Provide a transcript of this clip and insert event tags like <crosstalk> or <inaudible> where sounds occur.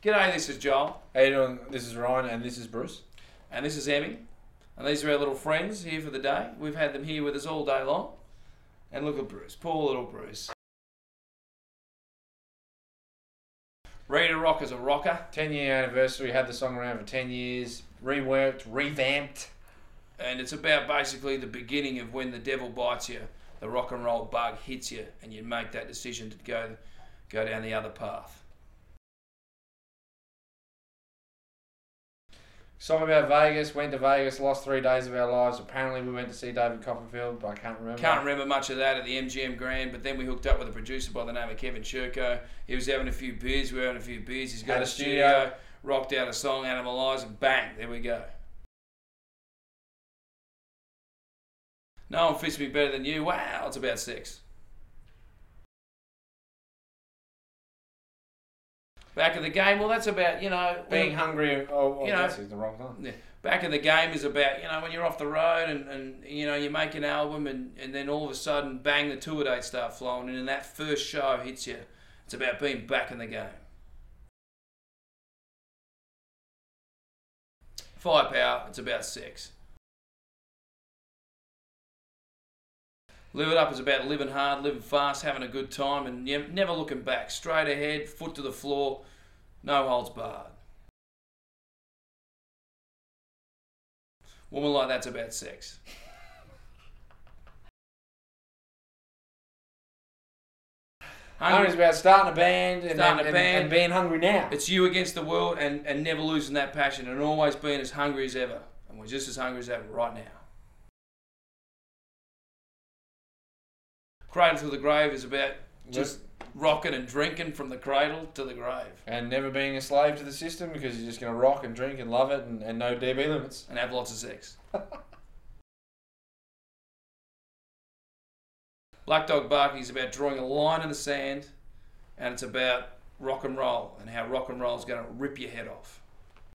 G'day, this is Joel, How you doing? This is Ryan and this is Bruce. and this is Emmy, and these are our little friends here for the day. We've had them here with us all day long, and look at Bruce, poor little Bruce. Ready to rock as a rocker, 10 year anniversary, had the song around for 10 years, reworked, revamped. and it's about basically the beginning of when the devil bites you, the rock and roll bug hits you, and you make that decision to go go down the other path. Song about Vegas, went to Vegas, lost three days of our lives. Apparently, we went to see David Copperfield, but I can't remember. Can't remember much of that at the MGM Grand, but then we hooked up with a producer by the name of Kevin Churko. He was having a few beers, we were having a few beers. He's got Had a studio, studio. rocked out a song, Animalize, and bang, there we go. No one fits me better than you. Wow, it's about sex. Back of the game, well, that's about, you know, Being hungry, oh, You know- that's the wrong time. yeah. Back in the game is about, you know, when you're off the road and, and you know, you make an album and, and then all of a sudden, bang, the tour dates start flowing and then that first show hits you. It's about being back in the game. Firepower, it's about sex. Live It Up is about living hard, living fast, having a good time, and never looking back. Straight ahead, foot to the floor, no holds barred. Woman like that's about sex. Hungry's Hungry, about starting a band and, Starting and, a band. and being hungry now. it's you against the world and, and never losing that passion and always being as hungry as ever. And we're just as hungry as ever right now. Cradle to the Grave is about just rocking and drinking from the cradle to the grave And never being a slave to the system because you're just going to rock and drink and love it and, and no DB limits. and have lots of sex. <laughs> Black Dog Barking is about drawing a line in the sand and it's about rock and roll and how rock and roll is going to rip your head off.